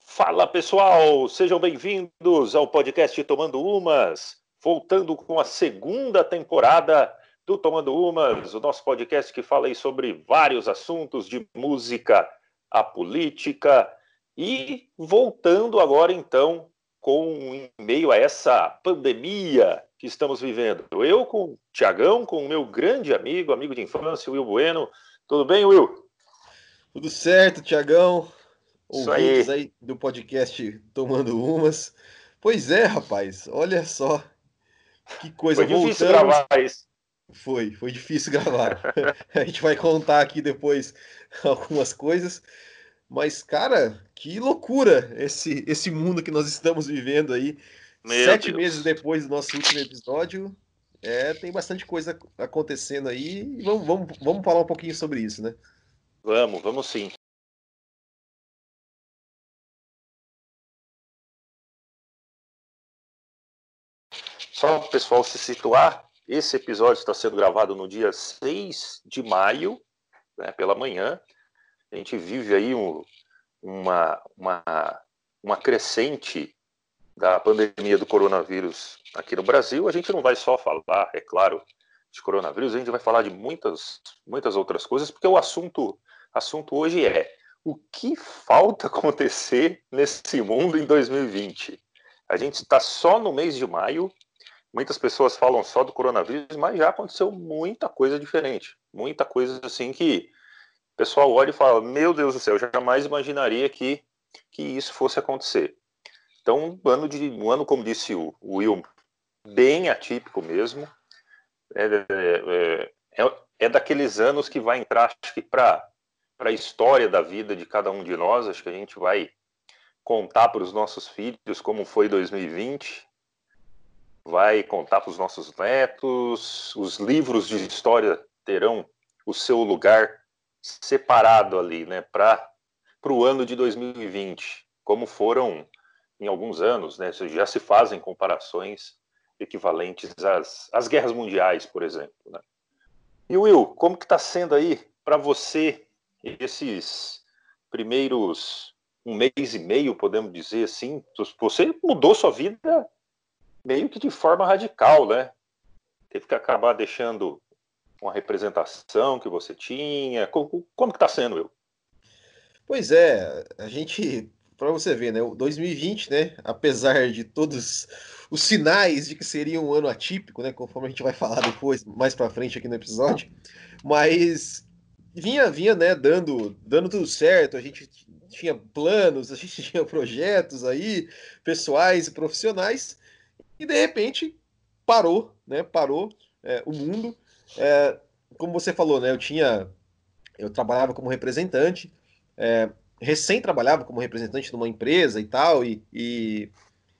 Fala pessoal, sejam bem-vindos ao podcast Tomando Umas, voltando com a segunda temporada do Tomando Umas, o nosso podcast que fala aí sobre vários assuntos de música, a política e voltando agora então com em meio a essa pandemia que estamos vivendo. Eu com o Tiagão, com o meu grande amigo, amigo de infância, Will Bueno. Tudo bem, Will? Tudo certo, Tiagão. Ouvintes aí. aí do podcast Tomando Umas. Pois é, rapaz, olha só que coisa. Foi difícil gravar isso. Foi, foi difícil gravar. a gente vai contar aqui depois algumas coisas. Mas, cara, que loucura esse, esse mundo que nós estamos vivendo aí. Meu Sete Deus. meses depois do nosso último episódio. É, tem bastante coisa acontecendo aí. E vamos, vamos, vamos falar um pouquinho sobre isso, né? Vamos, vamos sim. Pessoal se situar, esse episódio está sendo gravado no dia 6 de maio, né, pela manhã. A gente vive aí um, uma, uma, uma crescente da pandemia do coronavírus aqui no Brasil. A gente não vai só falar, é claro, de coronavírus, a gente vai falar de muitas, muitas outras coisas, porque o assunto, assunto hoje é o que falta acontecer nesse mundo em 2020. A gente está só no mês de maio muitas pessoas falam só do coronavírus, mas já aconteceu muita coisa diferente. Muita coisa assim que o pessoal olha e fala: Meu Deus do céu, jamais imaginaria que, que isso fosse acontecer. Então, um ano, de, um ano como disse o, o Will, bem atípico mesmo. É, é, é, é, daqueles anos que vai entrar, acho que, para a história da vida de cada um de nós. Acho que a gente vai contar para os nossos filhos como foi 2020 vai contar para os nossos netos, os livros de história terão o seu lugar separado ali, né, para o ano de 2020, como foram em alguns anos, né, já se fazem comparações equivalentes às, às guerras mundiais, por exemplo. Né? E Will, como que está sendo aí para você esses primeiros um mês e meio, podemos dizer assim? Você mudou sua vida meio que de forma radical, né? Teve que acabar deixando uma representação que você tinha. Como, como que está sendo, eu? Pois é, a gente, para você ver, né? O 2020, né? Apesar de todos os sinais de que seria um ano atípico, né? Conforme a gente vai falar depois, mais para frente aqui no episódio, mas vinha, vinha, né? Dando, dando tudo certo. A gente tinha planos, a gente tinha projetos aí, pessoais e profissionais e de repente parou, né? Parou é, o mundo. É, como você falou, né? Eu tinha, eu trabalhava como representante, é, recém trabalhava como representante de uma empresa e tal, e, e,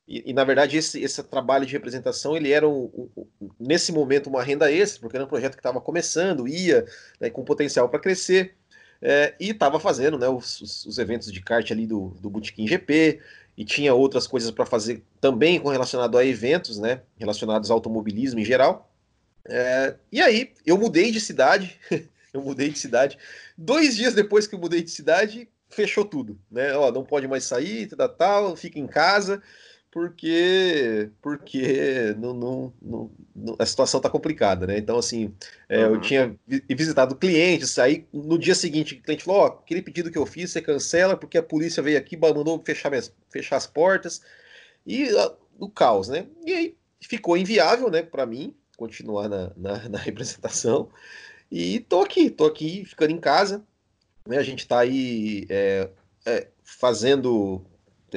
e, e na verdade esse, esse trabalho de representação ele era um, um, nesse momento uma renda extra, porque era um projeto que estava começando, ia né, com potencial para crescer. É, e estava fazendo né, os, os, os, eventos de kart ali do, do Botequim GP, e tinha outras coisas para fazer também com relacionado a eventos, né, relacionados ao automobilismo em geral. É, e aí eu mudei de cidade, eu mudei de cidade. Dois dias depois que eu mudei de cidade, fechou tudo, né? Ó, não pode mais sair, tal, tal, fica em casa porque porque não, não, não, a situação está complicada, né? Então, assim, é, uhum. eu tinha visitado clientes, aí no dia seguinte o cliente falou, ó, oh, aquele pedido que eu fiz, você cancela, porque a polícia veio aqui, mandou fechar, minhas, fechar as portas, e uh, o caos, né? E aí ficou inviável, né, para mim, continuar na, na, na, representação, e tô aqui, tô aqui, ficando em casa, né? A gente está aí é, é, fazendo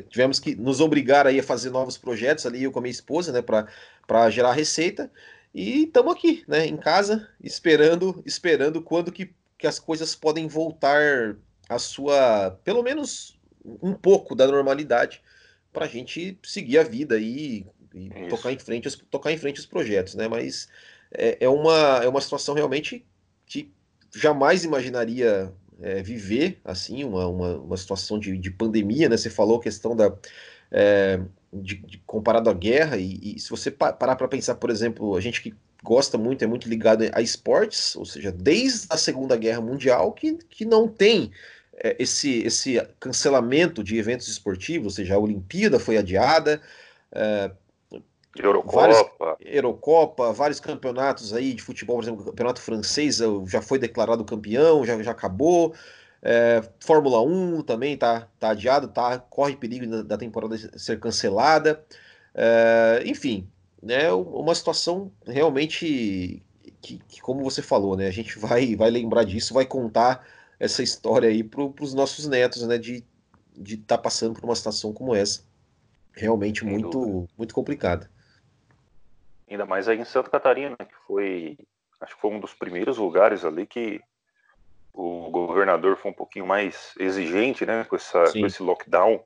tivemos que nos obrigar aí a fazer novos projetos ali, eu com a minha esposa, né, para gerar receita. E estamos aqui, né, em casa, esperando, esperando quando que, que as coisas podem voltar à sua, pelo menos um pouco da normalidade, para a gente seguir a vida e, e tocar em frente, tocar em frente os projetos, né? Mas é, é, uma, é uma situação realmente que jamais imaginaria é, viver assim uma, uma, uma situação de, de, pandemia, né? Você falou a questão da é, de, de, comparado à guerra e, e se você parar para pensar, por exemplo, a gente que gosta muito, é muito ligado a esportes, ou seja, desde a Segunda Guerra Mundial que, que não tem é, esse, esse cancelamento de eventos esportivos, ou seja, a Olimpíada foi adiada, é, Eurocopa. Vários, Eurocopa, vários campeonatos aí de futebol, por exemplo, o campeonato francês já foi declarado campeão, já, já acabou. É, Fórmula 1 também tá, tá adiado, tá, corre perigo da, da temporada ser cancelada. É, enfim, né, uma situação realmente que, que, como você falou, né, a gente vai, vai lembrar disso, vai contar essa história aí para os nossos netos, né, de estar de tá passando por uma situação como essa. Realmente muito, muito complicada. Ainda mais aí em Santa Catarina, que foi, acho que foi um dos primeiros lugares ali que o governador foi um pouquinho mais exigente, né, com, essa, com esse lockdown.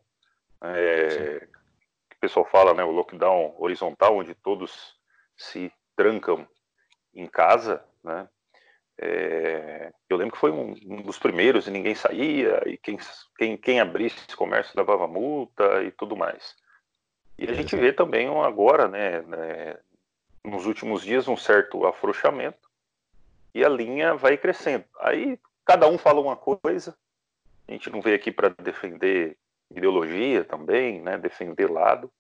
É, o pessoal fala, né, o lockdown horizontal, onde todos se trancam em casa, né? É, eu lembro que foi um, um, dos primeiros e ninguém saía, e quem, quem, quem abrisse esse comércio levava multa e tudo mais. E a gente vê também agora, né, né, nos últimos dias um certo afrouxamento e a linha vai crescendo. Aí cada um fala uma coisa, a gente não veio aqui para defender ideologia também, né, defender lado,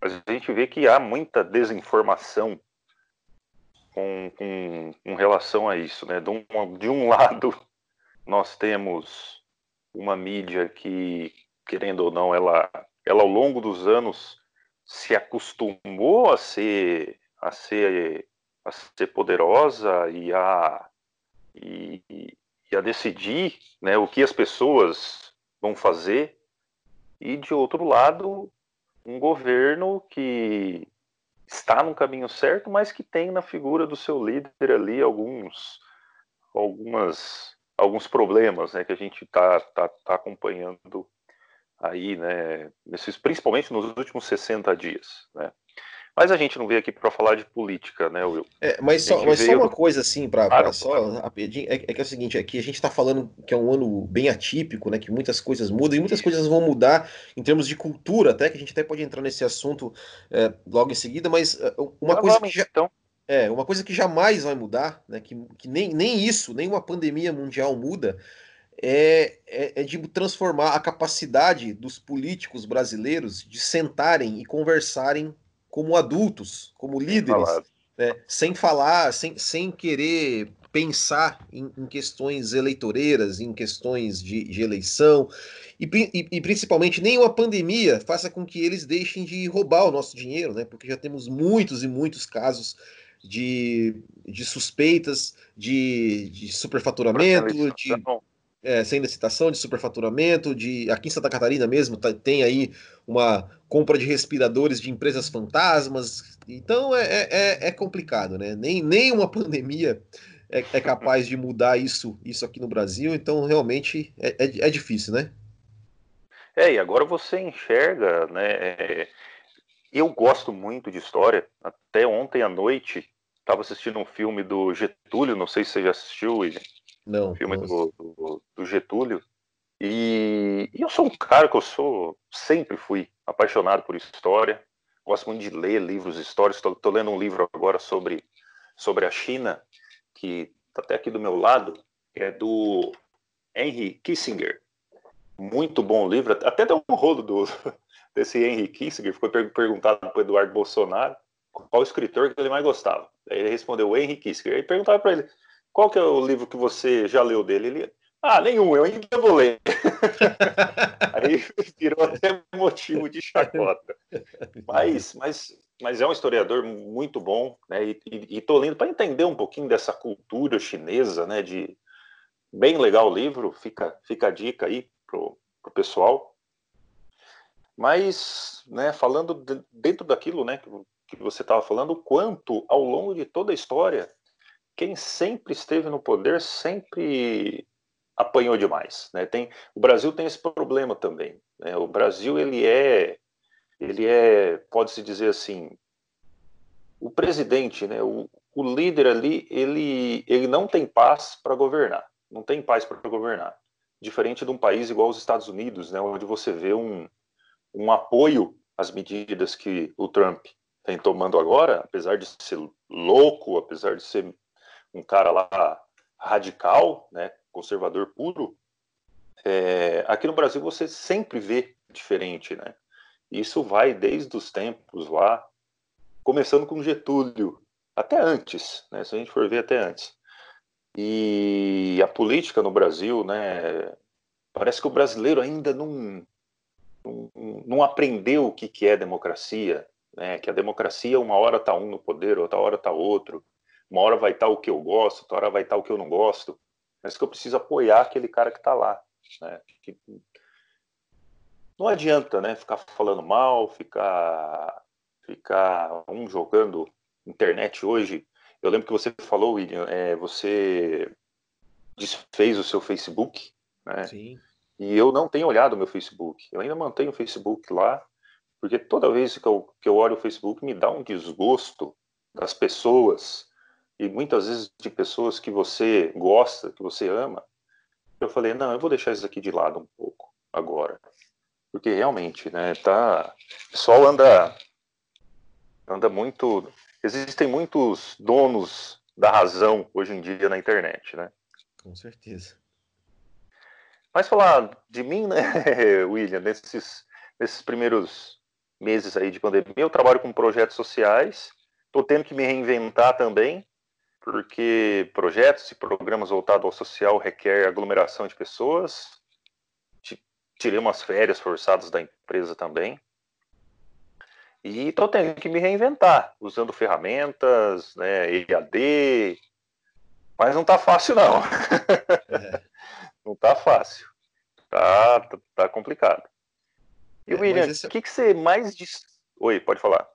mas a gente vê que há muita desinformação com, com, com relação a isso. Né? De, um, de um lado, nós temos uma mídia que, querendo ou não, ela, ela ao longo dos anos se acostumou a ser a ser, a ser poderosa e a, e, e a decidir né, o que as pessoas vão fazer, e de outro lado, um governo que está no caminho certo, mas que tem na figura do seu líder ali alguns, algumas, alguns problemas né, que a gente está tá, tá acompanhando aí, né, nesses, principalmente nos últimos 60 dias. Né. Mas a gente não veio aqui para falar de política, né, Will? É, mas só, mas veio... só uma coisa assim, para claro, só rapidinho, é, é, que é o seguinte, aqui a gente está falando que é um ano bem atípico, né, que muitas coisas mudam e muitas coisas vão mudar em termos de cultura, até que a gente até pode entrar nesse assunto é, logo em seguida, mas é, uma coisa que já, então. é uma coisa que jamais vai mudar, né, que, que nem, nem isso, nem uma pandemia mundial muda, é, é, é, de transformar a capacidade dos políticos brasileiros de sentarem e conversarem como adultos, como líderes, né, sem falar, sem, sem querer pensar em, em questões eleitoreiras, em questões de, de eleição, e, e, e, principalmente nenhuma pandemia faça com que eles deixem de roubar o nosso dinheiro, né? Porque já temos muitos e muitos casos de, de suspeitas de, de superfaturamento, de, é, sem licitação, de superfaturamento, de aqui em Santa Catarina mesmo tá, tem aí uma compra de respiradores de empresas fantasmas. Então é, é, é, é complicado, né? Nem, nem uma pandemia é, é, capaz de mudar isso, isso aqui no Brasil, então realmente é, é, é difícil, né? É, e agora você enxerga, né? É, eu gosto muito de história. Até ontem à noite estava assistindo um filme do Getúlio, não sei se você já assistiu, William. Não. Filme do, do, do, Getúlio. E, e, eu sou um cara que eu sou, sempre fui apaixonado por história. Gosto muito de ler livros históricos. Estou lendo um livro agora sobre, sobre a China, que está até aqui do meu lado, é do Henry Kissinger. Muito bom livro. Até deu um rolo do, desse Henry Kissinger. Ficou perguntado para o Eduardo Bolsonaro qual escritor que ele mais gostava. Aí ele respondeu Henry Kissinger. Aí perguntava para ele qual que é o livro que você já leu dele? Ele, ah, nenhum, eu ainda vou ler. Aí virou até motivo de chacota. Mas, mas, mas é um historiador muito bom, né? E, estou lendo para entender um pouquinho dessa cultura chinesa, né? De bem legal o livro, fica, fica a dica aí pro, pro pessoal. Mas, né? Falando de, dentro daquilo, né? Que, que você estava falando, o quanto ao longo de toda a história quem sempre esteve no poder sempre apanhou demais. Né? Tem, o Brasil tem esse problema também. Né? O Brasil ele é, ele é, pode-se dizer assim, o presidente, né? o, o líder ali, ele, ele não tem paz para governar. Não tem paz para governar. Diferente de um país igual os Estados Unidos, né? onde você vê um, um apoio às medidas que o Trump tem tomando agora, apesar de ser louco, apesar de ser um cara lá radical, né, conservador puro, é, aqui no Brasil você sempre vê diferente, né? Isso vai desde os tempos lá, começando com Getúlio, até antes, né? Se a gente for ver até antes. E a política no Brasil, né? Parece que o brasileiro ainda não, não, não aprendeu o que, que é democracia, né? Que a democracia uma hora tá um no poder, outra hora tá outro. Uma hora vai estar o que eu gosto, outra hora vai estar o que eu não gosto. Mas que eu preciso apoiar aquele cara que está lá. Né? Que não adianta, né? Ficar falando mal, ficar, ficar um jogando internet hoje. Eu lembro que você falou, William, é, você desfez o seu Facebook, né? Sim. E eu não tenho olhado o meu Facebook. Eu ainda mantenho o Facebook lá, porque toda vez que eu, que eu olho o Facebook me dá um desgosto das pessoas e muitas vezes de pessoas que você gosta, que você ama. Eu falei, não, eu vou deixar isso aqui de lado um pouco agora. Porque realmente, né, tá... O pessoal anda, anda muito... Existem muitos donos da razão hoje em dia na internet, né? Com certeza. Mas falar de mim, né, William, nesses, nesses primeiros meses aí de pandemia, eu trabalho com projetos sociais, estou tendo que me reinventar também, porque projetos e programas voltados ao social requer aglomeração de pessoas. Tirei umas férias forçadas da empresa também. E estou tendo que me reinventar, usando ferramentas, né, EAD, mas não está fácil não. É. não está fácil. Tá, tá, tá complicado. E é, William, o esse... que, que você mais? Oi, pode falar.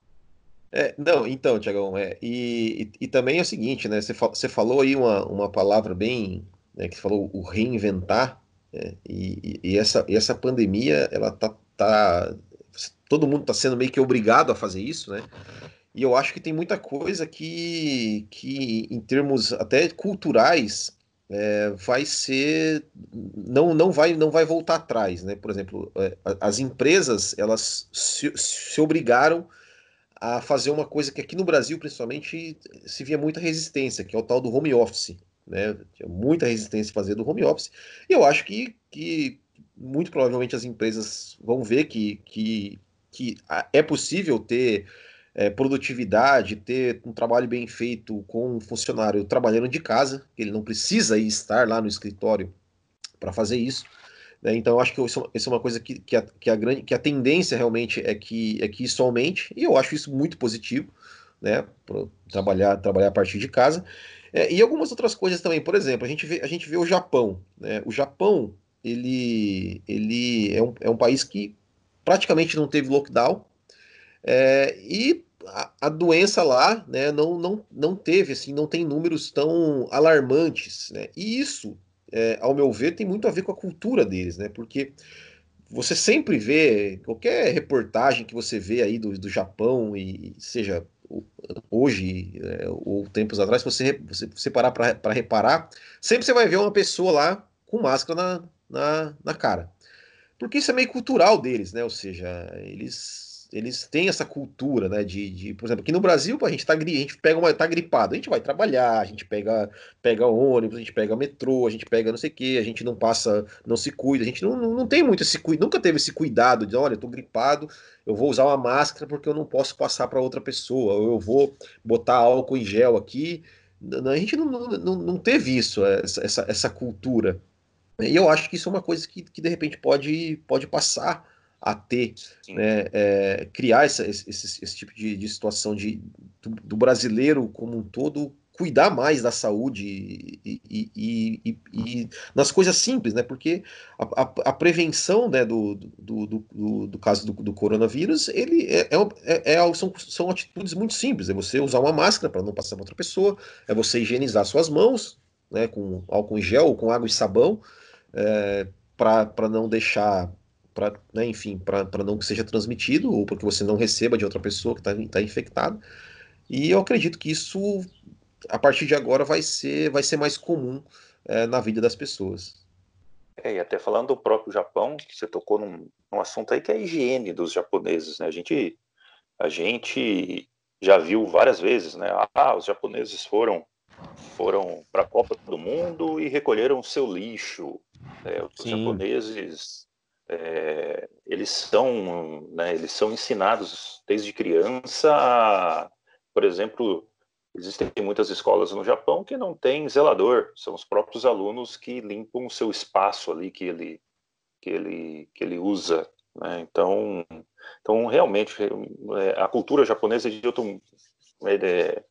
É, não, então, Tiagão, é, e, e, e, também é o seguinte, né? Você, você falou aí uma, uma palavra bem, né, que falou o reinventar, né, e, e, essa, e essa pandemia, ela tá, tá todo mundo está sendo meio que obrigado a fazer isso, né? E eu acho que tem muita coisa que, que em termos até culturais, é, vai ser não não vai não vai voltar atrás né por exemplo é, as empresas elas se, se obrigaram a fazer uma coisa que aqui no Brasil, principalmente, se via muita resistência, que é o tal do home office. Né? Tinha muita resistência a fazer do home office. E eu acho que, que muito provavelmente as empresas vão ver que, que, que é possível ter é, produtividade, ter um trabalho bem feito com um funcionário trabalhando de casa, que ele não precisa estar lá no escritório para fazer isso. Né? Então, eu acho que isso, isso, é uma coisa que, que, a, que, a grande, que a tendência realmente é que, é que isso aumente, e eu acho isso muito positivo, né? trabalhar, trabalhar a partir de casa. É, e algumas outras coisas também, por exemplo, a gente vê, a gente vê o Japão. Né? O Japão ele, ele é, um, é um país que praticamente não teve lockdown, é, e a, a, doença lá né, não, não, não teve, assim, não tem números tão alarmantes. Né? E isso é, ao meu ver, tem muito a ver com a cultura deles, né? Porque você sempre vê, qualquer reportagem que você vê aí do, do Japão, e seja hoje é, ou tempos atrás, você, você, você parar para reparar, sempre você vai ver uma pessoa lá com máscara na, na, na cara. Porque isso é meio cultural deles, né? Ou seja, eles eles têm essa cultura, né? De, de, por exemplo, aqui no Brasil, a gente tá, a gente pega uma, tá gripado, a gente vai trabalhar, a gente pega, pega ônibus, a gente pega metrô, a gente pega não sei o que, a gente não passa, não se cuida, a gente não, não, não tem muito esse cuidado, nunca teve esse cuidado de, olha, eu tô gripado, eu vou usar uma máscara porque eu não posso passar para outra pessoa, ou eu vou botar álcool em gel aqui. A gente não, não, não teve isso, essa, essa, essa cultura. E eu acho que isso é uma coisa que, que de repente pode, pode passar a ter, né, é, criar essa, esse, esse, tipo de, de situação de, do, do, brasileiro como um todo cuidar mais da saúde e, e, e, e nas coisas simples, né? Porque a, a, a prevenção né, do, do, do, do caso do, coronavírus, ele é, é, é, são, são atitudes muito simples. É você usar uma máscara para não passar para outra pessoa, é você higienizar suas mãos, né, com álcool em gel ou com água e sabão, é, para não deixar para, né, enfim, para não que seja transmitido ou porque você não receba de outra pessoa que está tá infectada. E eu acredito que isso, a partir de agora, vai ser, vai ser mais comum é, na vida das pessoas. É, e até falando do próprio Japão, você tocou num, num assunto aí que é a higiene dos japoneses, né? A gente, a gente já viu várias vezes, né? Ah, os japoneses foram foram para a Copa do Mundo e recolheram seu lixo. É, os Sim. japoneses é, eles são né, eles são ensinados desde criança a, por exemplo existem muitas escolas no Japão que não tem zelador são os próprios alunos que limpam o seu espaço ali que ele que ele que ele usa né? então então realmente é, a cultura japonesa de outro é,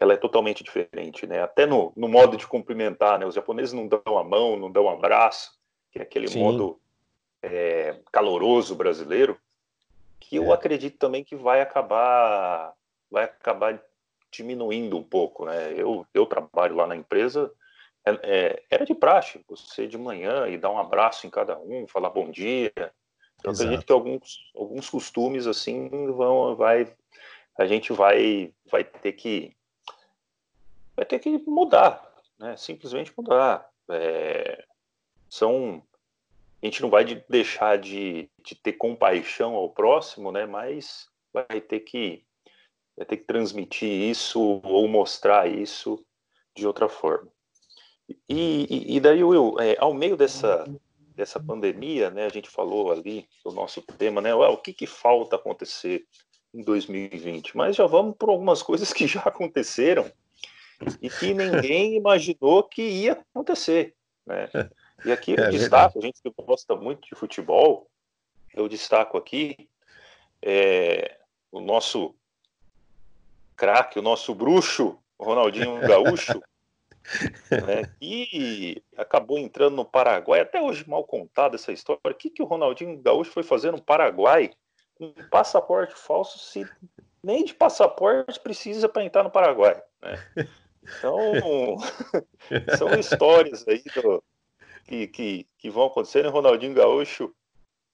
ela é totalmente diferente né até no, no modo de cumprimentar né os japoneses não dão a mão não dão um abraço que é aquele Sim. modo é, caloroso brasileiro, que eu é. acredito também que vai acabar vai acabar diminuindo um pouco, né? Eu, eu trabalho lá na empresa, é, é, era de praxe, você de manhã e dar um abraço em cada um, falar bom dia. Eu Exato. acredito que alguns, alguns costumes assim vão, vai, a gente vai, vai ter que, vai ter que mudar, né? Simplesmente mudar. É, são a gente não vai deixar de, de ter compaixão ao próximo, né? Mas vai ter que vai ter que transmitir isso ou mostrar isso de outra forma. E, e, e daí, Will, é, ao meio dessa, dessa pandemia, né, a gente falou ali do nosso tema, né, o que, que falta acontecer em 2020? Mas já vamos por algumas coisas que já aconteceram e que ninguém imaginou que ia acontecer, né? E aqui eu é destaco, a gente que gosta muito de futebol, eu destaco aqui é, o nosso craque, o nosso bruxo, Ronaldinho Gaúcho, né, que acabou entrando no Paraguai, até hoje mal contada essa história. O que, que o Ronaldinho Gaúcho foi fazer no Paraguai com um passaporte falso se nem de passaporte precisa para entrar no Paraguai? Né? Então, são histórias aí do, que, que, que vão acontecer. Né? Ronaldinho Gaúcho,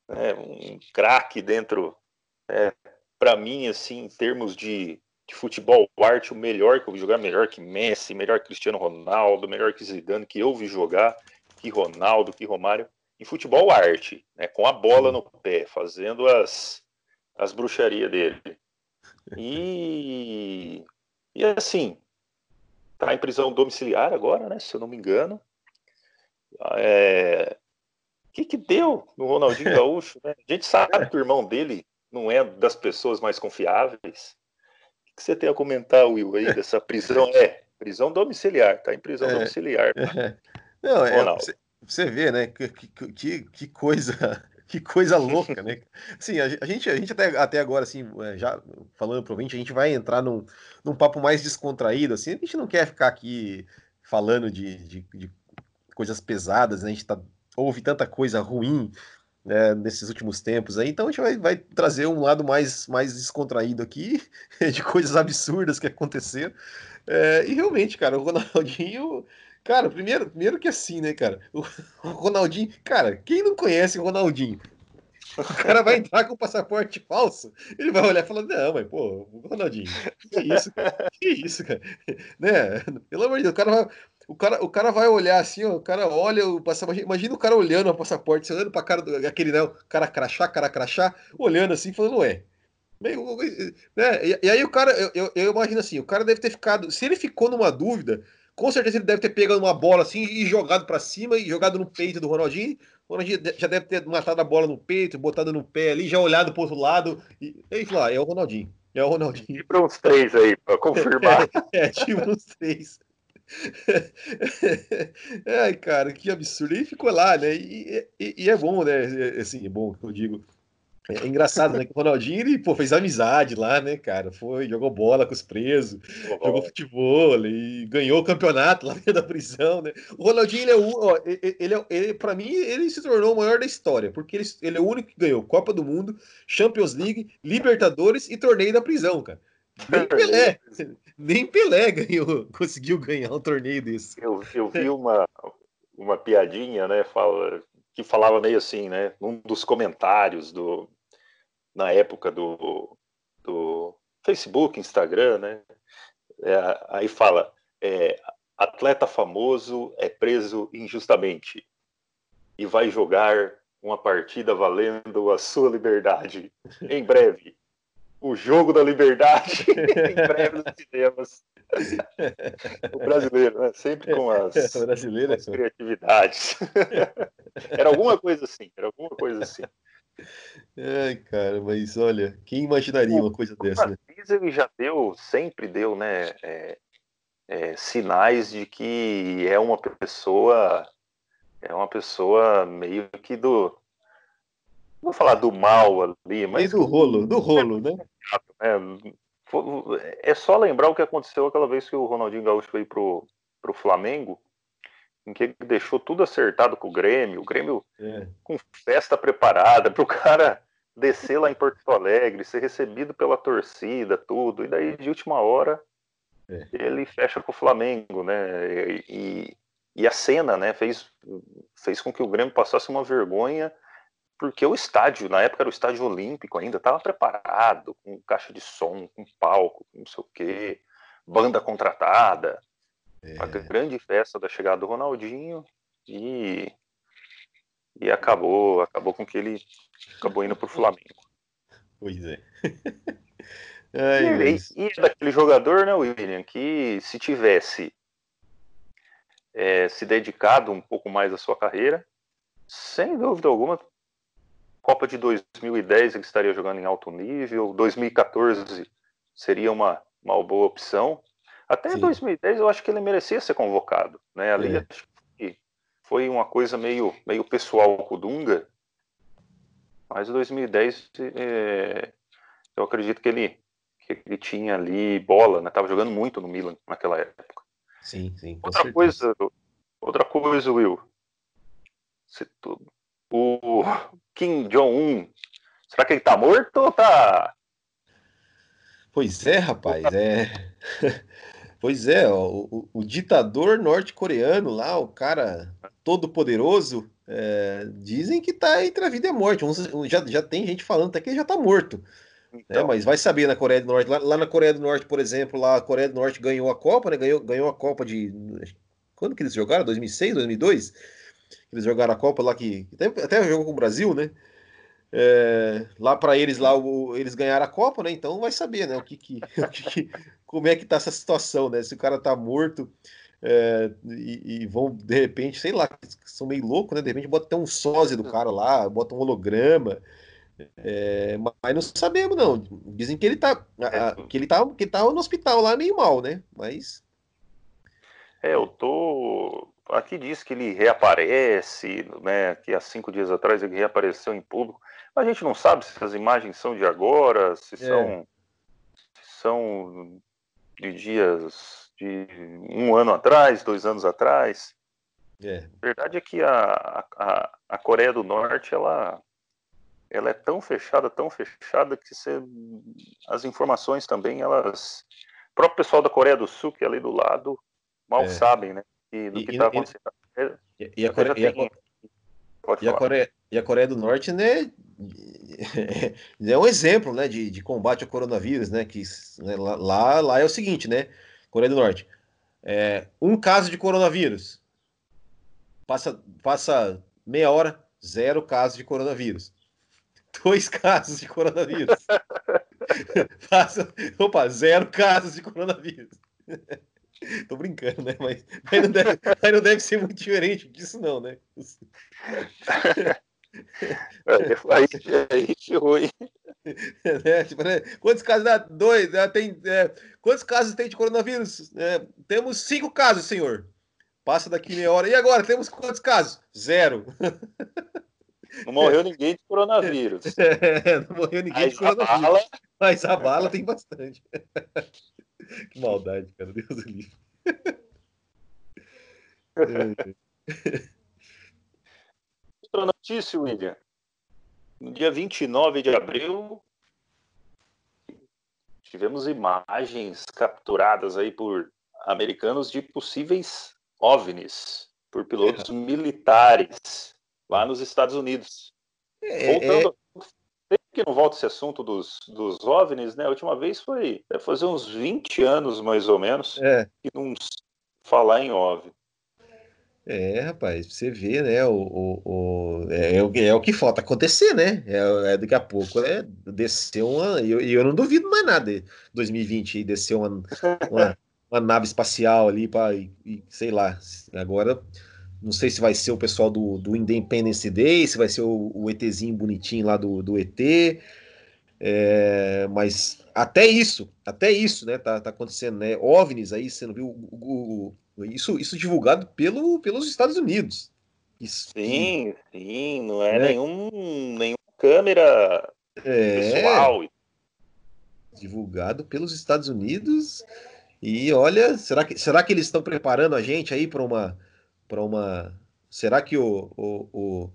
né, um craque dentro, é, para mim, assim, em termos de, de futebol, arte, o melhor que eu vi jogar, melhor que Messi, melhor que Cristiano Ronaldo, melhor que Zidane, que eu vi jogar, que Ronaldo, que Romário. Em futebol, arte, né, com a bola no pé, fazendo as, as bruxarias dele. E, e assim, tá em prisão domiciliar agora, né, se eu não me engano. É... O que, que deu no Ronaldinho Gaúcho? Né? A gente sabe que o irmão dele não é das pessoas mais confiáveis. O que você tem a comentar, Will, aí dessa prisão? É, prisão domiciliar, tá em prisão é, domiciliar. Tá? Não, é, você, você vê, né? Que, que, que coisa que coisa louca, né? Sim, a, gente, a gente até, até agora, assim, é, já falando pro a gente vai entrar num, num papo mais descontraído, assim, a gente não quer ficar aqui falando de, de, de coisas pesadas, né? A gente tá, ouve tanta coisa ruim né, nesses últimos tempos aí, então a gente vai, vai, trazer um lado mais, mais descontraído aqui, de coisas absurdas que aconteceram. É, e realmente, cara, o Ronaldinho. Cara, primeiro, primeiro que assim, né, cara? O, Ronaldinho. Cara, quem não conhece o Ronaldinho? O cara vai entrar com o passaporte falso, ele vai olhar e falar: Não, mas, pô, Ronaldinho, que isso, cara? Que isso, cara? Né? Pelo amor de Deus, o cara vai, o cara, o cara vai olhar assim, ó, o cara olha o passaporte. Imagina o cara olhando o passaporte, olhando pra cara do aquele, né, cara crachá, cara crachá, olhando assim, falando, ué. Meio, né? E, e, aí o cara, eu, eu, eu, imagino assim, o cara deve ter ficado. Se ele ficou numa dúvida, com certeza ele deve ter pegado uma bola assim e jogado para cima e jogado no peito do Ronaldinho. O Ronaldinho já deve ter matado a bola no peito, botado no pé ali, já olhado pro outro lado. E aí falou: ah, é o Ronaldinho. É o Ronaldinho. E para uns três aí, para confirmar. é, é, tipo uns três. Ai, cara, que absurdo. E ficou lá, né? E, e, e, é bom, né? Assim, é bom, eu digo. É engraçado, né? Que o Ronaldinho, ele, pô, fez amizade lá, né, cara? Foi, jogou bola com os presos, oh. jogou futebol e ganhou o campeonato lá dentro da prisão, né? O Ronaldinho, ele é o. Ó, ele, ele, ele, pra mim, ele se tornou o maior da história, porque ele, ele é o único que ganhou Copa do Mundo, Champions League, Libertadores e torneio da prisão, cara. Nem Pelé, nem Pelé ganhou, conseguiu ganhar um torneio desse. Eu, eu vi uma, uma piadinha, né, fala, que falava meio assim, né, um dos comentários do, na época do, do Facebook, Instagram, né, é, aí fala, é, atleta famoso é preso injustamente e vai jogar uma partida valendo a sua liberdade em breve o jogo da liberdade em breve nos cinemas. o brasileiro, né? Sempre com as, com as criatividades. Era alguma coisa assim, era alguma coisa assim. Ai, cara, mas olha, quem imaginaria uma coisa dessa, né? ele já deu, sempre deu, né, é, é, sinais de que é uma pessoa, é uma pessoa meio que do, vou falar do mal ali, mas... do rolo, do rolo, né? É, é só lembrar o que aconteceu aquela vez que o Ronaldinho Gaúcho veio pro, pro Flamengo, em que ele deixou tudo acertado com o Grêmio, o Grêmio é. com festa preparada para o cara descer lá em Porto Alegre, ser recebido pela torcida, tudo, e daí de última hora é. ele fecha com o Flamengo, né? E, e, a cena, né, fez, fez com que o Grêmio passasse uma vergonha, porque o estádio, na época era o estádio olímpico ainda, estava preparado, com caixa de som, com palco, com não sei o quê, banda contratada. É. A grande festa da chegada do Ronaldinho e, e acabou, acabou com que ele acabou indo para o Flamengo. Pois é. Ai, e, mas... e, é daquele jogador, né, William, que se tivesse é, se dedicado um pouco mais à sua carreira, sem dúvida alguma, Copa de 2010 ele estaria jogando em alto nível, 2014 seria uma, uma boa opção, até Sim. 2010 eu acho que ele merecia ser convocado, né? Ali é. acho que foi uma coisa meio, meio pessoal com o Dunga, mas em 2010 é, eu acredito que ele, que ele tinha ali bola, né? Tava jogando muito no Milan naquela época. Sim, sim. outra certeza. coisa, outra coisa, Will. O Kim Jong-un, será que ele tá morto ou tá? Pois é, rapaz, é. Pois é, ó, o, o, ditador norte-coreano lá, o cara todo poderoso, é, dizem que tá entre a vida e a morte. já, já tem gente falando até que ele já tá morto. Né? Então... Né? Mas vai saber na Coreia do Norte. Lá, lá, na Coreia do Norte, por exemplo, lá a Coreia do Norte ganhou a Copa, né? Ganhou, ganhou a Copa de. Quando que eles jogaram? 2006, 2002? Eles jogaram a Copa lá que. Até, até jogou com o Brasil, né? É, lá para eles lá o, eles ganharam a Copa, né? Então vai saber, né? O que, que, o que, como é que tá essa situação, né? Se o cara tá morto é, e, e, vão de repente, sei lá, são meio loucos, né? De repente bota até um sósia do cara lá, bota um holograma. É, mas não sabemos não. Dizem que ele tá, que ele tá, que ele tá no hospital lá meio mal, né? Mas é, eu tô aqui diz que ele reaparece, né? Que há cinco dias atrás ele reapareceu em público. A gente não sabe se as imagens são de agora, se é. são, se são de dias de um ano atrás, dois anos atrás. É. A verdade é que a, a, a Coreia do Norte, ela, ela é tão fechada, tão fechada, que você, as informações também, elas. O próprio pessoal da Coreia do Sul, que é ali do lado, mal é. sabem, né? E, do que está acontecendo. E, e, a Coreia, e, a, e, a Coreia, e a Coreia do Norte, né? é um exemplo, né, de, de combate ao coronavírus, né, que né, lá, lá é o seguinte, né, Coreia do Norte, é, um caso de coronavírus, passa, passa meia hora, zero casos de coronavírus, dois casos de coronavírus, passa, opa, zero casos de coronavírus. Tô brincando, né? Mas, mas, não deve, mas não deve ser muito diferente disso, não, né? aí, aí hein? É, tipo, né? Quantos casos dá? Dois. Né? Tem, é, quantos casos tem de coronavírus? É, temos cinco casos, senhor. Passa daqui meia hora. E agora? Temos quantos casos? Zero. Não morreu ninguém de coronavírus. É, não morreu ninguém Mas de coronavírus. A bala... Mas a bala tem bastante. que maldade, cara. Deus do livre. Outra notícia, William. No dia 29 de abril, tivemos imagens capturadas aí por americanos de possíveis OVNIs por pilotos é. militares lá nos Estados Unidos. É, Voltando, é... que não volta esse assunto dos, dos OVNIs, né? A última vez foi deve fazer uns 20 anos, mais ou menos, é. que não falar em OVNI. É, rapaz, você vê, né? O, o, o é, é, é, o que falta acontecer, né? É, é daqui a pouco é descer uma. E eu, eu, não duvido mais nada. 2020 descer uma, uma, uma nave espacial ali para sei lá. Agora não sei se vai ser o pessoal do, do Independence Day, se vai ser o, o ETzinho bonitinho lá do, do ET. É, mas até isso, até isso, né, tá, tá acontecendo, né? OVNIs aí, você não viu o, o, isso, isso divulgado pelo, pelos Estados Unidos. Isso, sim, sim, não é, é. nenhum, nenhum câmera é, pessoal. Divulgado pelos Estados Unidos. E olha, será que, será que eles estão preparando a gente aí para uma, para uma. Será que o, o, o,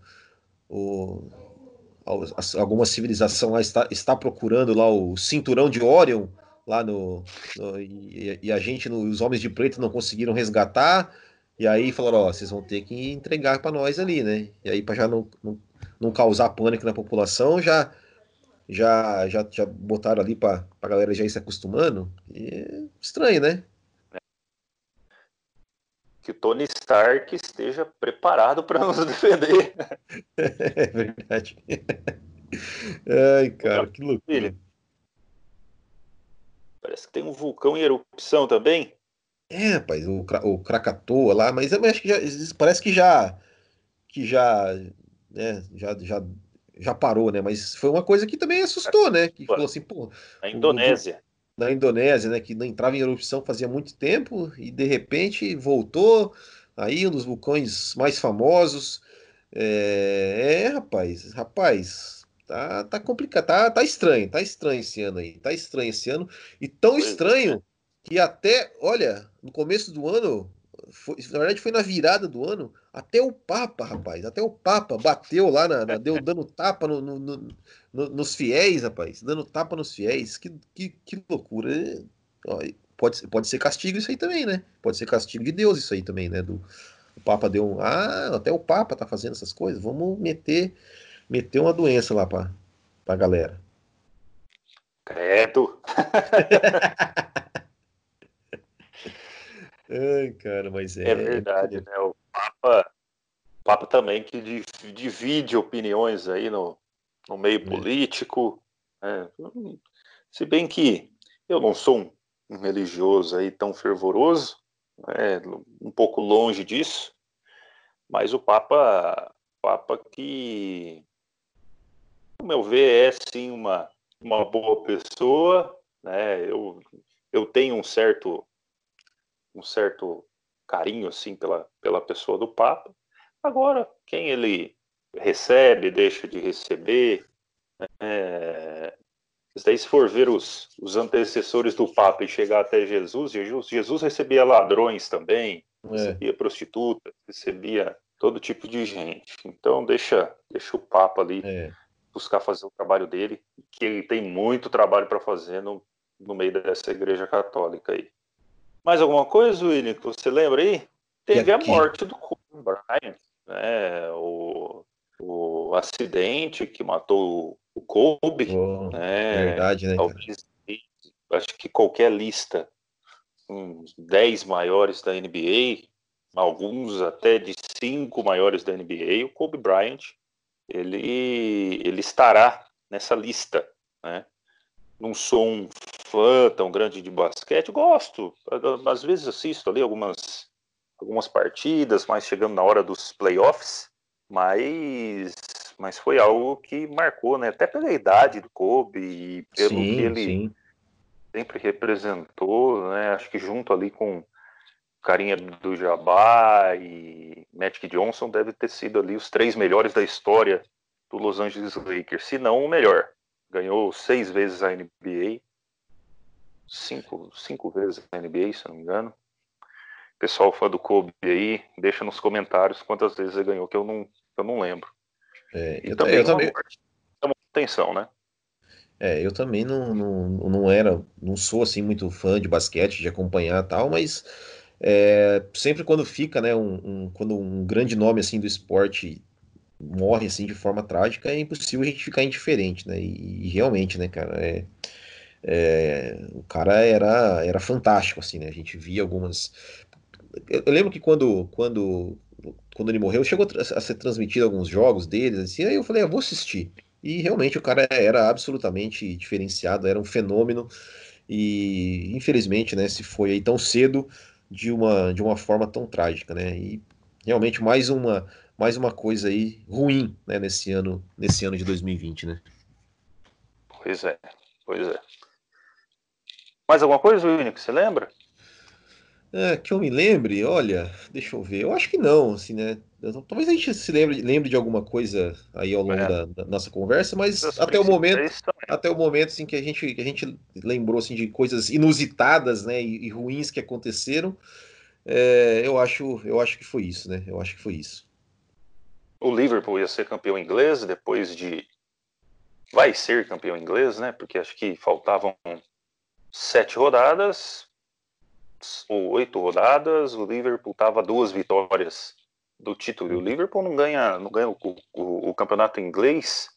o alguma civilização lá está, está procurando lá o cinturão de Orion lá no, no e, e, a gente, os homens de preto não conseguiram resgatar e aí falaram, ó, vocês vão ter que entregar para nós ali, né? E aí para já não, não, não, causar pânico na população, já já já, já botaram ali para a galera já ir se acostumando. E, estranho, né? Que o Tony Stark esteja preparado para nos defender. é verdade. Ai, cara, que loucura. Parece que tem um vulcão em erupção também. É, rapaz, o, o Krakatoa lá, mas eu acho que já, parece que já que já, né, já, já, já parou, né? Mas foi uma coisa que também assustou, né? Que falou assim, pô. A Indonésia na Indonésia, né, que não entrava em erupção fazia muito tempo e de repente voltou. Aí um dos vulcões mais famosos. É, é rapaz, rapaz, tá, tá complicado, tá, tá estranho, tá estranho esse ano aí, tá estranho esse ano e tão estranho que até, olha, no começo do ano foi, na verdade foi na virada do ano, até o Papa, rapaz, até o Papa bateu lá, na, na deu dando tapa no, no, no, nos fiéis, rapaz, dando tapa nos fiéis, que, que, que loucura. pode, pode ser castigo isso aí também, né? Pode ser castigo de Deus isso aí também, né? Do, o Papa deu um. Ah, até o Papa tá fazendo essas coisas, vamos meter, meter uma doença lá pra, pra galera. Credo! Ai, cara, mas é. É verdade, né? O Papa, Papa também que divide opiniões aí no, no meio político. Né? Se bem que eu não sou um, um religioso aí tão fervoroso, né? um pouco longe disso, mas o Papa, Papa que, no meu ver, é sim uma, uma boa pessoa, né? Eu, eu tenho um certo um certo carinho assim pela, pela pessoa do Papa. Agora, quem ele recebe, deixa de receber, é, daí se for ver os, os antecessores do Papa e chegar até Jesus, Jesus, Jesus recebia ladrões também, é. recebia prostitutas, recebia todo tipo de gente. Então deixa, deixa o Papa ali é. buscar fazer o trabalho dele, que ele tem muito trabalho para fazer no, no meio dessa igreja católica aí. Mais alguma coisa, William, que você lembra aí? Teve a morte do Kobe Bryant, né? O, o acidente que matou o Kobe. Oh, né? Verdade, né? Talvez, acho que qualquer lista, uns 10 maiores da NBA, alguns até de cinco maiores da NBA, o Kobe Bryant, ele, ele estará nessa lista, né? Não sou um fã tão grande de basquete, gosto. Às vezes assisto ali algumas, algumas partidas, mais chegando na hora dos playoffs, mas, mas foi algo que marcou, né? Até pela idade do Kobe e pelo sim, que ele sim. sempre representou, né? Acho que junto ali com carinha do Jabá e Magic Johnson deve ter sido ali os três melhores da história do Los Angeles Lakers, se não o melhor. Ganhou seis vezes a NBA, cinco, cinco vezes na NBA, se não me engano. Pessoal fã do Kobe aí, deixa nos comentários quantas vezes ele ganhou, que eu não, eu não lembro. É, eu, também, eu também chama atenção, né? É, eu também não, não, não era, não sou assim muito fã de basquete, de acompanhar tal, mas é, sempre quando fica, né, um, um, quando um grande nome assim do esporte morre assim de forma trágica, é impossível a gente ficar indiferente, né? E, e realmente, né, cara, é, é, o cara era, era fantástico, assim, né? A gente via algumas. Eu, eu lembro que quando, quando, quando ele morreu, chegou a ser transmitido alguns jogos deles, assim, aí eu falei, ah, vou assistir. E realmente o cara era absolutamente diferenciado, era um fenômeno. E infelizmente, né, se foi aí tão cedo de uma, de uma forma tão trágica, né? E realmente mais uma mais uma coisa aí ruim, né, nesse ano, nesse ano de 2020, né? Pois é, pois é. Mais alguma coisa, Vini, que você lembra? É, que eu me lembre, olha, deixa eu ver. Eu acho que não, assim, né? Talvez a gente se lembre, lembre de alguma coisa aí ao longo é. da, da, nossa conversa, mas até o momento, até o momento assim, que a gente, que a gente lembrou assim, de coisas inusitadas, né, e, e ruins que aconteceram, é, eu acho, eu acho que foi isso, né? Eu acho que foi isso. O Liverpool ia ser campeão inglês depois de vai ser campeão inglês, né? Porque acho que faltavam sete rodadas ou oito rodadas, o Liverpool estava duas vitórias do título. E o Liverpool não ganha, não ganha o, o, o, campeonato inglês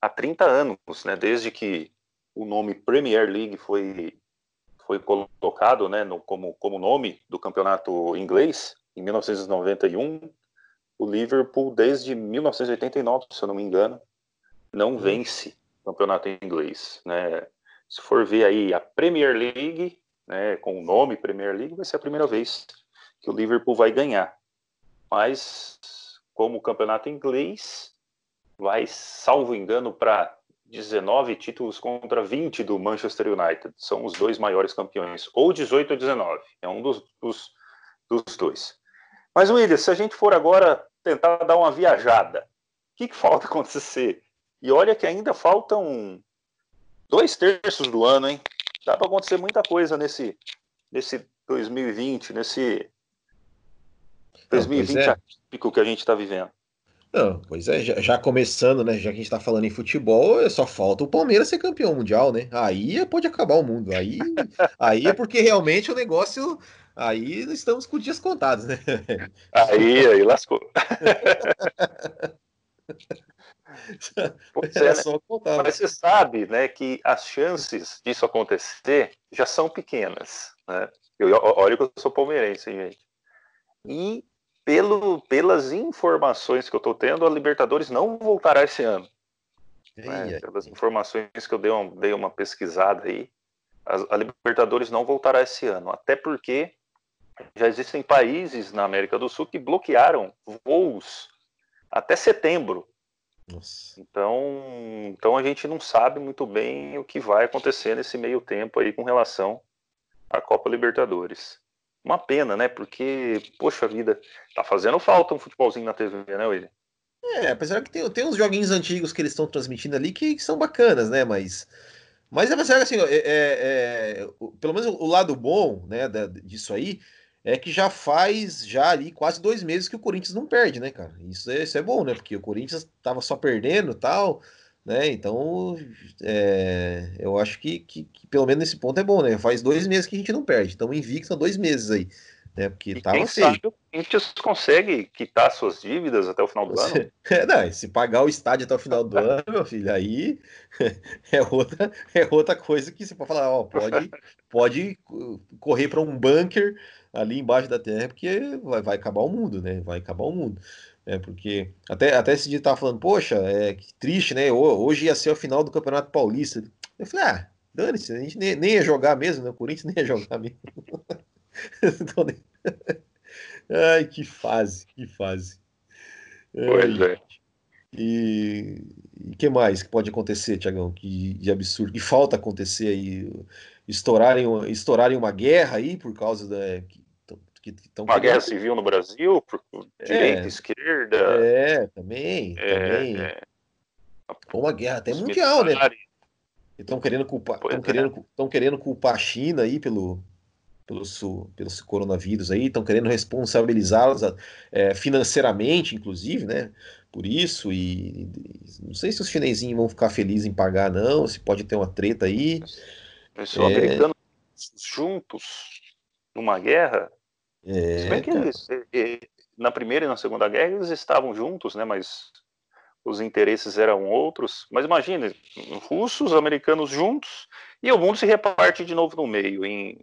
há 30 anos, né? Desde que o nome Premier League foi, foi colocado né, no, como, como nome do campeonato inglês, em 1991. O Liverpool, desde 1989, se eu não me engano, não uhum. vence o campeonato inglês. Né? Se for ver aí a Premier League, né, com o nome Premier League, vai ser a primeira vez que o Liverpool vai ganhar. Mas, como o campeonato inglês, vai, salvo engano, para 19 títulos contra 20 do Manchester United. São os dois maiores campeões, ou 18 ou 19. É um dos, dos, dos dois. Mas, William, se a gente for agora tentar dar uma viajada, o que, que falta acontecer? E olha que ainda faltam dois terços do ano, hein? dá para acontecer muita coisa nesse, nesse 2020, nesse 2020 é. atípico que a gente está vivendo. Não, pois é, já, já, começando, né? Já que a gente está falando em futebol, só falta o Palmeiras ser campeão mundial, né? Aí pode acabar o mundo. Aí, aí é porque realmente o negócio. Aí estamos com dias contados, né? Aí, aí lascou. Pois é, né? Mas você sabe né, que as chances disso acontecer já são pequenas. Né? Eu, olha que eu sou palmeirense, gente. E pelo, pelas informações que eu estou tendo, a Libertadores não voltará esse ano. Né? Pelas informações que eu dei uma, dei uma pesquisada aí, a, a Libertadores não voltará esse ano. Até porque já existem países na América do Sul que bloquearam voos até setembro nossa. Então, então a gente não sabe muito bem o que vai acontecer nesse meio tempo aí com relação à Copa Libertadores. Uma pena, né? Porque, poxa vida, tá fazendo falta um futebolzinho na TV, né, William? É, apesar que tem, tem uns joguinhos antigos que eles estão transmitindo ali que, que, são bacanas, né? Mas, mas é assim, é, é, é, pelo menos o lado bom né, da, disso aí é que já faz já ali quase dois meses que o Corinthians não perde, né, cara? Isso é, isso é bom, né? Porque o Corinthians tava só perdendo tal, né? Então, é, eu acho que, que, que, pelo menos nesse ponto é bom, né? Faz dois meses que a gente não perde. Estamos invicto há dois meses aí. Né, porque e tava quem feio. sabe o Corinthians consegue quitar suas dívidas até o final do ano. É, não, se pagar o estádio até o final do ano, meu filho, aí é outra, é outra coisa que você pode falar, ó, pode, pode correr para um bunker ali embaixo da terra, porque vai, vai acabar o mundo, né? Vai acabar o mundo. É, porque até, até esse dia tava falando, poxa, é que triste, né? Hoje ia ser o final do Campeonato Paulista. Eu falei, ah, dane-se, a gente nem, nem, ia jogar mesmo, né? O Corinthians nem ia jogar mesmo. então, Ai, que fase, que fase. Pois é. E o que mais que pode acontecer, Tiagão? Que de absurdo, que falta acontecer aí? Estourarem, estourarem uma guerra aí por causa da. Que, que uma guerra civil no Brasil, por direita, é, esquerda. É, também. É, também. É. Uma guerra até Os mundial, né? Estão querendo culpar, estão é. querendo, estão querendo culpar a China aí pelo, pelo, pelo coronavírus aí, estão querendo responsabilizá-los é, financeiramente, inclusive, né? Por isso, e, e, não sei se os chinesinhos vão ficar felizes em pagar, não, se pode ter uma treta aí. Os é... americanos juntos numa guerra. É, se bem que eles, na primeira e na segunda guerra eles estavam juntos, né? Mas os interesses eram outros. Mas imagine, russos, americanos juntos, e o mundo se reparte de novo no meio, em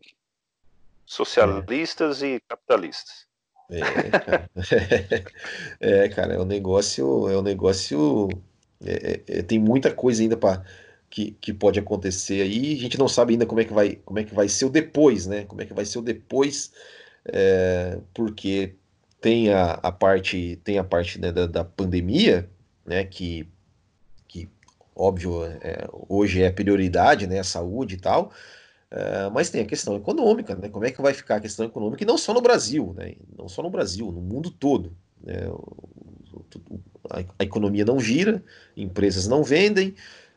socialistas é. e capitalistas. É, cara. é, cara, é um negócio, é um negócio, é, é, é tem muita coisa ainda para que, que pode acontecer aí. A gente não sabe ainda como é que vai, como é que vai ser o depois, né? Como é que vai ser o depois, é, porque tem a, a parte tem a parte né, da, da, pandemia, né, que, que óbvio é, hoje é prioridade, né, a saúde e tal, é, mas tem a questão econômica, né, como é que vai ficar a questão econômica, e não só no Brasil, né, não só no Brasil, no mundo todo, né, a, a economia não gira, empresas não vendem,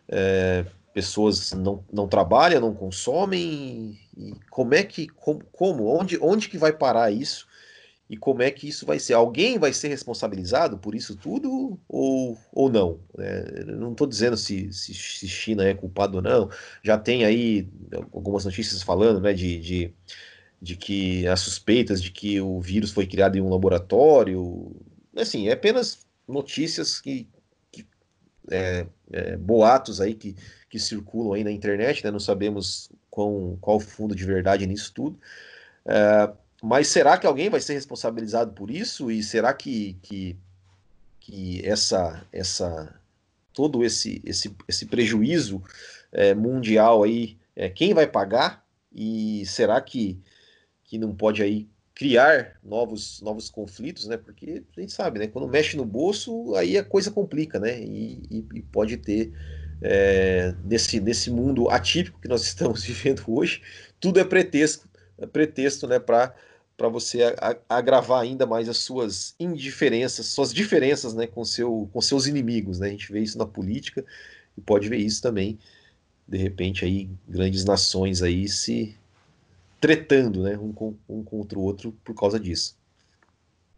é, pessoas não, não trabalham, não consomem, e como é que, como, como, onde, onde que vai parar isso? E como é que isso vai ser? Alguém vai ser responsabilizado por isso tudo ou, ou não? É, não estou dizendo se, se, se, China é culpado ou não. Já tem aí algumas notícias falando né, de, de, de que as suspeitas de que o vírus foi criado em um laboratório. Assim, é apenas notícias que, que é, é, boatos aí que, que circulam aí na internet, né? não sabemos qual, qual fundo de verdade nisso tudo. É, mas será que alguém vai ser responsabilizado por isso? E será que, que, que essa, essa, todo esse, esse, esse prejuízo é, mundial aí, é, quem vai pagar? E será que, que não pode aí criar novos, novos conflitos, né? Porque a gente sabe, né? Quando mexe no bolso, aí a coisa complica, né? E, e, e pode ter é, nesse, nesse mundo atípico que nós estamos vivendo hoje, tudo é pretexto, é pretexto, né? Para para você agravar ainda mais as suas indiferenças, suas diferenças, né? Com seu, com seus inimigos, né? A gente vê isso na política e pode ver isso também, de repente aí grandes nações aí se tretando, né, um, com, um contra o outro por causa disso.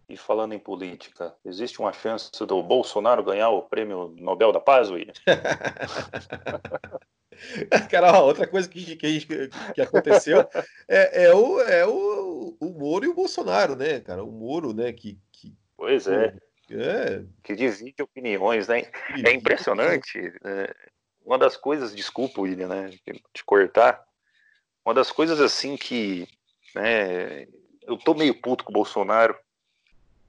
E falando em política, existe uma chance do Bolsonaro ganhar o prêmio Nobel da Paz, William? Cara, outra coisa que, que, que aconteceu é, é, o, é o, o Moro e o Bolsonaro, né, cara? O Moro, né, que... que pois é. é. Que divide opiniões, né? É impressionante. É, uma das coisas, desculpa, William, né, te cortar, uma das coisas assim que né, eu tô meio puto com o Bolsonaro,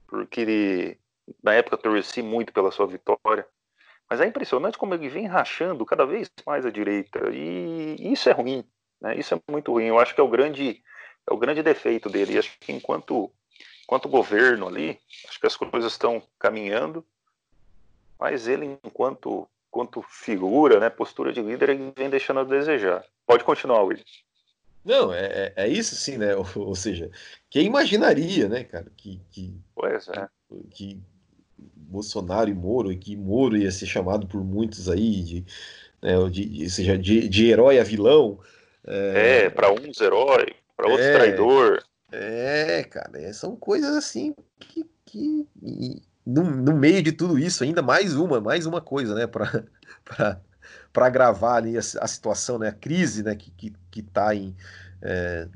porque ele, na época torci muito pela sua vitória, mas é impressionante como ele vem rachando cada vez mais a direita, e isso é ruim, né? Isso é muito ruim. Eu acho que é o grande, é o grande defeito dele. E acho que enquanto, enquanto governo ali, acho que as coisas estão caminhando, mas ele, enquanto, enquanto figura, né, postura de líder, ele vem deixando a desejar. Pode continuar, William. Não, é, é, é isso sim, né? Ou, ou, seja, quem imaginaria, né, cara, que, que, pois é. que, Bolsonaro e Moro, e que Moro ia ser chamado por muitos aí de, né, de, seja, de, de herói a vilão. É, é para uns herói, para outros é, traidor. É, cara, é, são coisas assim que, que no, no meio de tudo isso, ainda mais uma, mais uma coisa, né, para para agravar ali a, a, situação, né, a crise né, que está que, que tá em é,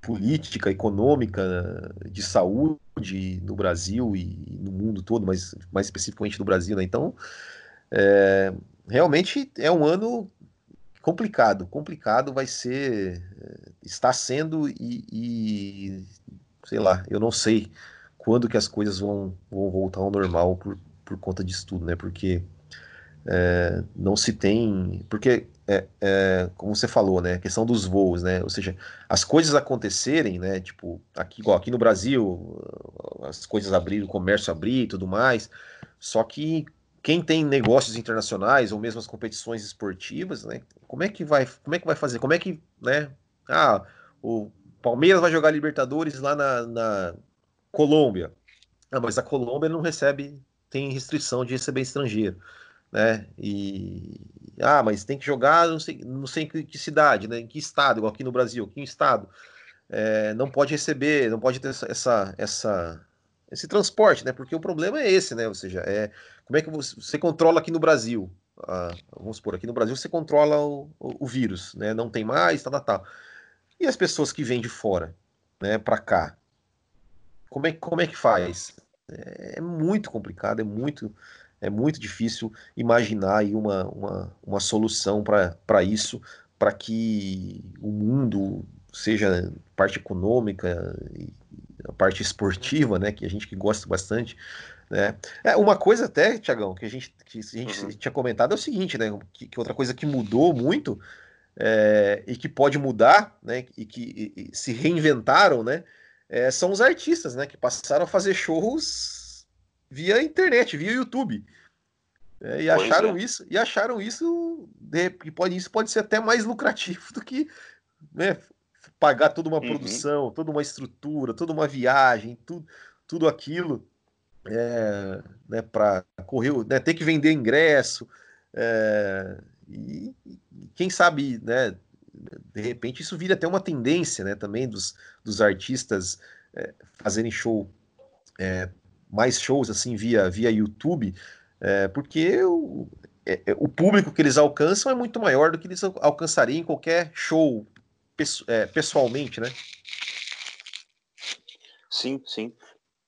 política, econômica, de saúde no Brasil e no mundo todo, mas mais especificamente no Brasil. Né? Então, é, realmente é um ano complicado, complicado vai ser, está sendo e, e, sei lá, eu não sei quando que as coisas vão, vão voltar ao normal por, por conta disso tudo, né? Porque é, não se tem. Porque, é, é, como você falou, né? A questão dos voos, né? Ou seja, as coisas acontecerem, né? Tipo, aqui, igual aqui no Brasil, as coisas abrir, o comércio abrir e tudo mais. Só que quem tem negócios internacionais ou mesmo as competições esportivas, né? Como é que vai, como é que vai fazer? Como é que, né? Ah, o Palmeiras vai jogar Libertadores lá na, na Colômbia. Ah, mas a Colômbia não recebe, tem restrição de receber estrangeiro né? E ah, mas tem que jogar não sei, não sei em que cidade, né? Em que estado, igual aqui no Brasil, que estado é, não pode receber, não pode ter essa, essa, esse transporte, né? Porque o problema é esse, né? Ou seja, é como é que você, você controla aqui no Brasil? Ah, vamos supor, aqui no Brasil você controla o, o, o vírus, né? Não tem mais, tal, tal, tal. E as pessoas que vêm de fora, né? Para cá, como é, como é que faz? É, é muito complicado, é muito é muito difícil imaginar aí uma, uma, uma solução para isso, para que o mundo, seja parte econômica e a parte esportiva, né, que a gente que gosta bastante, né? É, uma coisa até, Tiagão, que a gente, que a gente uhum. tinha comentado é o seguinte, né, que, que outra coisa que mudou muito é, e que pode mudar, né, e que e, e se reinventaram, né, é, são os artistas, né? Que passaram a fazer shows via internet, via YouTube. É, e acharam é. isso, e acharam isso, que pode, isso pode ser até mais lucrativo do que né, pagar toda uma uhum. produção, toda uma estrutura, toda uma viagem, tudo, tudo aquilo é, né, para correr, né, ter que vender ingresso. É, e, quem sabe, né, de repente isso vira até uma tendência né, também dos, dos artistas é, fazerem show, é, mais shows assim via, via YouTube, é, porque o, é, é, o público que eles alcançam é muito maior do que eles alcançariam em qualquer show é, pessoalmente, né? Sim, sim.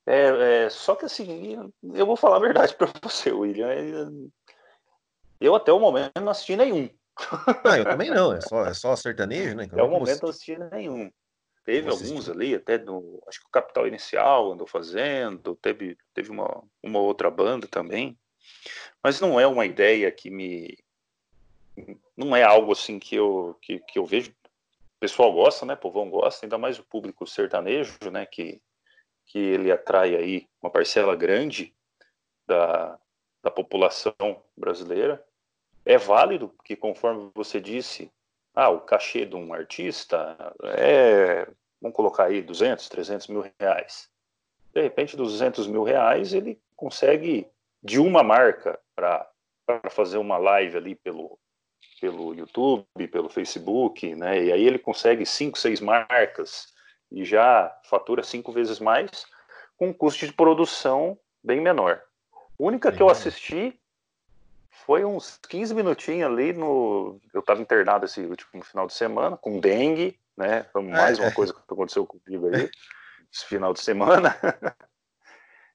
É, é, só que assim, eu vou falar a verdade para você, William. É, eu até o momento não assisti nenhum. Não, eu também não, é só, é só sertanejo, né? Até o momento não assisti nenhum. Teve alguns ali, até no. Acho que o Capital Inicial andou fazendo, teve, teve uma, uma outra banda também. Mas não é uma ideia que me. Não é algo assim que eu, que, que eu vejo. O pessoal gosta, né? O povão gosta, ainda mais o público sertanejo, né? Que, que ele atrai aí uma parcela grande da, da população brasileira. É válido, porque conforme você disse, ah, o cachê de um artista é, vamos colocar aí, 200, 300 mil reais. De repente, 200 mil reais, ele consegue de uma marca para fazer uma live ali pelo, pelo YouTube, pelo Facebook, né? E aí ele consegue cinco, seis marcas e já fatura cinco vezes mais com um custo de produção bem menor. A única que eu assisti foi uns 15 minutinhos ali no. Eu estava internado esse último final de semana com dengue, né? Foi mais uma coisa que aconteceu comigo aí esse final de semana.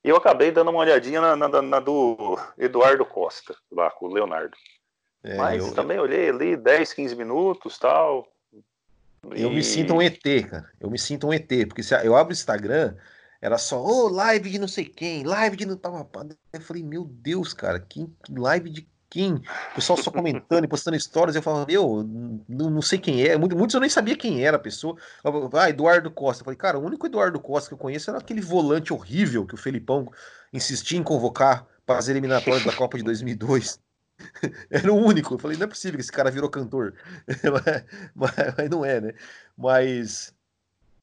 E eu acabei dando uma olhadinha na, na, na do Eduardo Costa, lá com o Leonardo. É, Mas eu, também olhei ali 10, 15 minutos tal. Eu me sinto um ET, cara. Eu me sinto um ET, porque se eu abro o Instagram, era só, ô, oh, live de não sei quem, live de não tava. Eu falei, meu Deus, cara, que live de quem? O pessoal só comentando e postando histórias. Eu falava, meu, não, sei quem é. Muitos eu nem sabia quem era a pessoa. Ah, Eduardo Costa. Eu falei, cara, o único Eduardo Costa que eu conheço era aquele volante horrível que o Felipão insistia em convocar para as eliminatórias da Copa de 2002. Era o único. Eu falei, não é possível que esse cara virou cantor. mas, mas, não é, né? Mas,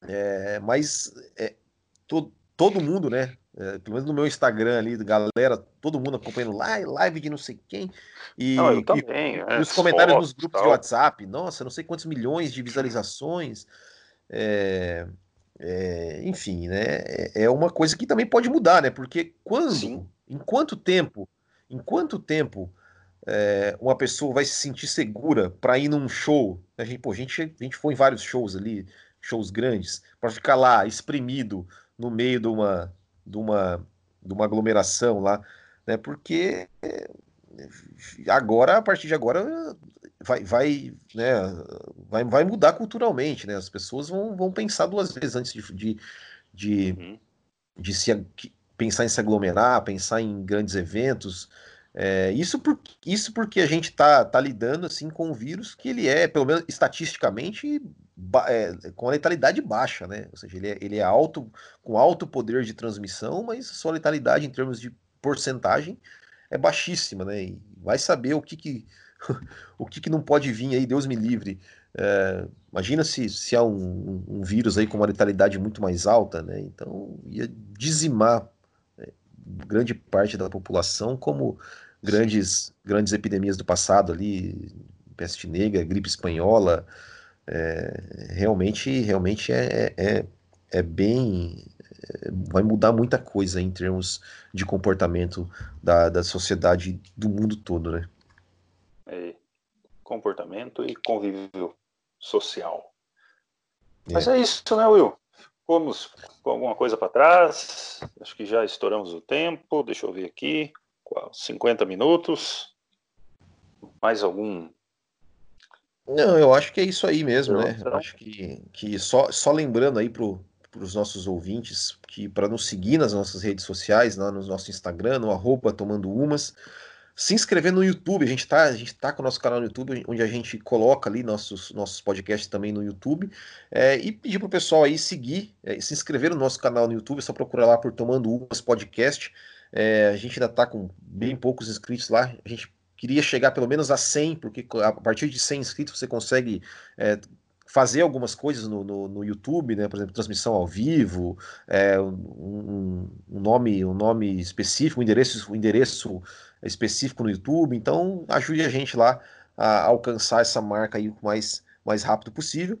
é, mas é, todo, todo mundo, né? É, pelo menos no meu Instagram ali, galera, todo mundo acompanhando live, live de não sei quem. E, não, também, e, é, os comentários nos grupos tal. de WhatsApp, nossa, não sei quantos milhões de visualizações. É, é, enfim, né? É, é uma coisa que também pode mudar, né? Porque quando, Sim. em quanto tempo, em quanto tempo uma pessoa vai se sentir segura para ir num show? A gente, pô, a gente, a gente foi em vários shows ali, shows grandes, para ficar lá espremido no meio de uma de uma, de uma aglomeração lá, né? Porque eh, agora, a partir de agora, vai, vai, né, vai, vai mudar culturalmente, né? As pessoas vão, vão pensar duas vezes antes de, de, de, uhum. de se pensar em se aglomerar, pensar em grandes eventos. É, isso, por, isso porque a gente está tá lidando assim com um vírus que ele é, pelo menos estatisticamente, é, com a letalidade baixa, né? Ou seja, ele é, ele é alto, com alto poder de transmissão, mas sua letalidade em termos de porcentagem é baixíssima, né? E vai saber o que, que o que, que não pode vir aí, Deus me livre. É, imagina se, se há um, um, vírus aí com uma letalidade muito mais alta, né? Então ia dizimar é, grande parte da população, como grandes, grandes epidemias do passado ali, peste negra, gripe espanhola, é, realmente, realmente é, é, é bem. É, vai mudar muita coisa em termos de comportamento da, da sociedade do mundo todo, né? É, comportamento e convívio social. Mas é. é isso, né, Will? Ficamos com alguma coisa para trás. Acho que já estouramos o tempo. Deixa eu ver aqui. 50 minutos. Mais algum não, eu acho que é isso aí mesmo, né? Eu acho que, que só, só lembrando aí para os nossos ouvintes que para nos seguir nas nossas redes sociais, lá no nosso Instagram, no arroba tomando umas, se inscrever no YouTube. A gente está a gente tá com o nosso canal no YouTube, onde a gente coloca ali nossos, nossos podcasts também no YouTube. É, e pedir para o pessoal aí seguir, é, se inscrever no nosso canal no YouTube, é só procurar lá por Tomando Umas Podcast. É, a gente ainda está com bem poucos inscritos lá. A gente queria chegar pelo menos a 100, porque a partir de 100 inscritos você consegue é, fazer algumas coisas no, no, no, YouTube, né? Por exemplo, transmissão ao vivo, é, um, um, nome, um nome específico, um endereço, um endereço específico no YouTube. Então, ajude a gente lá a alcançar essa marca aí o mais, mais rápido possível.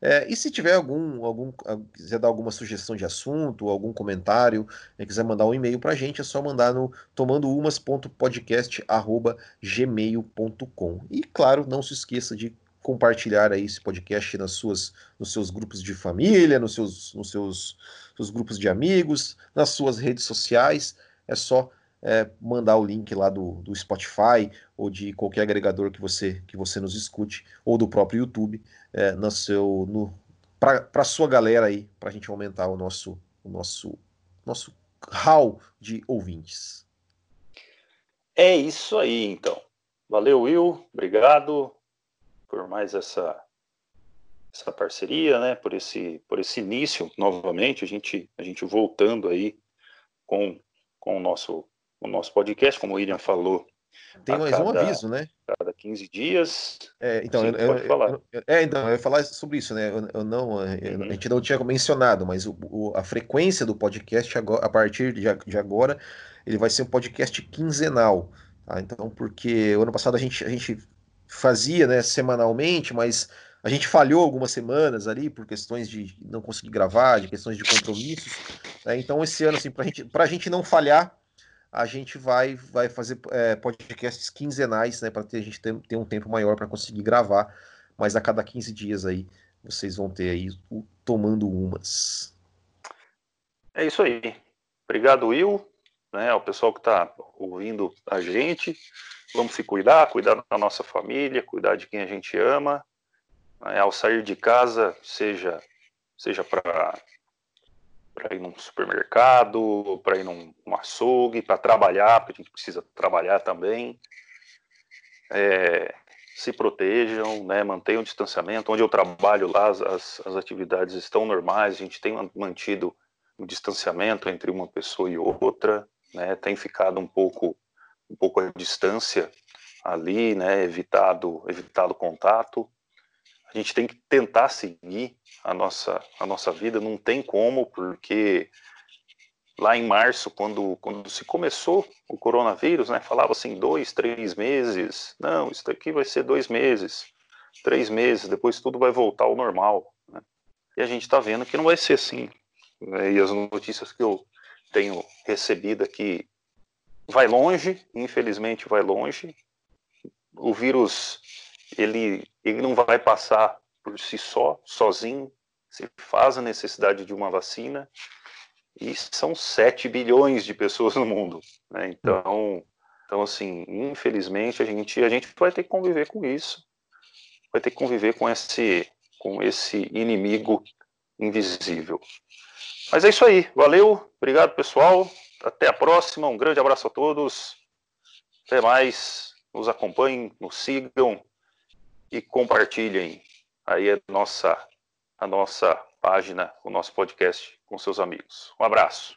É, e se tiver algum, algum, quiser dar alguma sugestão de assunto, algum comentário, né, quiser mandar um e-mail para a gente, é só mandar no tomandoumas.podcast@gmail.com. E claro, não se esqueça de compartilhar aí esse podcast nas suas, nos seus grupos de família, nos seus, nos seus, seus grupos de amigos, nas suas redes sociais. É só é, mandar o link lá do, do Spotify ou de qualquer agregador que você que você nos escute ou do próprio YouTube é, no seu no para sua galera aí para a gente aumentar o nosso o nosso nosso hall de ouvintes. É isso aí então. Valeu Will, obrigado por mais essa essa parceria, né? Por esse por esse início novamente a gente a gente voltando aí com com o nosso o nosso podcast, como o William falou. Tem mais cada, um aviso, né? Cada 15 dias. É, então, eu, pode eu, falar. Eu, é, então, eu ia falar sobre isso, né? Eu, não, uhum. a gente não tinha mencionado, mas o, o, a frequência do podcast agora, a partir de, de agora, ele vai ser um podcast quinzenal. Tá? Então, porque o ano passado a gente, a gente fazia né, semanalmente, mas a gente falhou algumas semanas ali por questões de não conseguir gravar, de questões de compromissos. Né? Então, esse ano, assim, para gente, a gente não falhar, a gente vai, vai fazer é, podcasts quinzenais, né, para a gente ter, ter um tempo maior para conseguir gravar. Mas a cada 15 dias aí, vocês vão ter aí o Tomando Umas. É isso aí. Obrigado, Will, né, ao pessoal que está ouvindo a gente. Vamos se cuidar, cuidar da nossa família, cuidar de quem a gente ama. Né, ao sair de casa, seja, seja para para ir num supermercado, para ir num, açougue, para trabalhar, porque a gente precisa trabalhar também. É, se protejam, né, mantenham o distanciamento. Onde eu trabalho lá, as, as atividades estão normais, a gente tem mantido o distanciamento entre uma pessoa e outra, né, tem ficado um pouco um pouco a distância ali, né, evitado, evitado contato. A gente tem que tentar seguir a nossa, a nossa vida, não tem como, porque lá em março, quando, quando se começou o coronavírus, né, falava assim, dois, três meses, não, isso daqui vai ser dois meses, três meses, depois tudo vai voltar ao normal. Né? E a gente está vendo que não vai ser assim. Né? E as notícias que eu tenho recebido aqui vai longe, infelizmente vai longe. O vírus ele, ele não vai passar por si só, sozinho. Se faz a necessidade de uma vacina e são 7 bilhões de pessoas no mundo. Né? Então, então, assim, infelizmente a gente, a gente vai ter que conviver com isso, vai ter que conviver com esse, com esse inimigo invisível. Mas é isso aí, valeu, obrigado pessoal, até a próxima, um grande abraço a todos. Até mais. Nos acompanhem, nos sigam e compartilhem aí a nossa, a nossa página, o nosso podcast com seus amigos. Um abraço.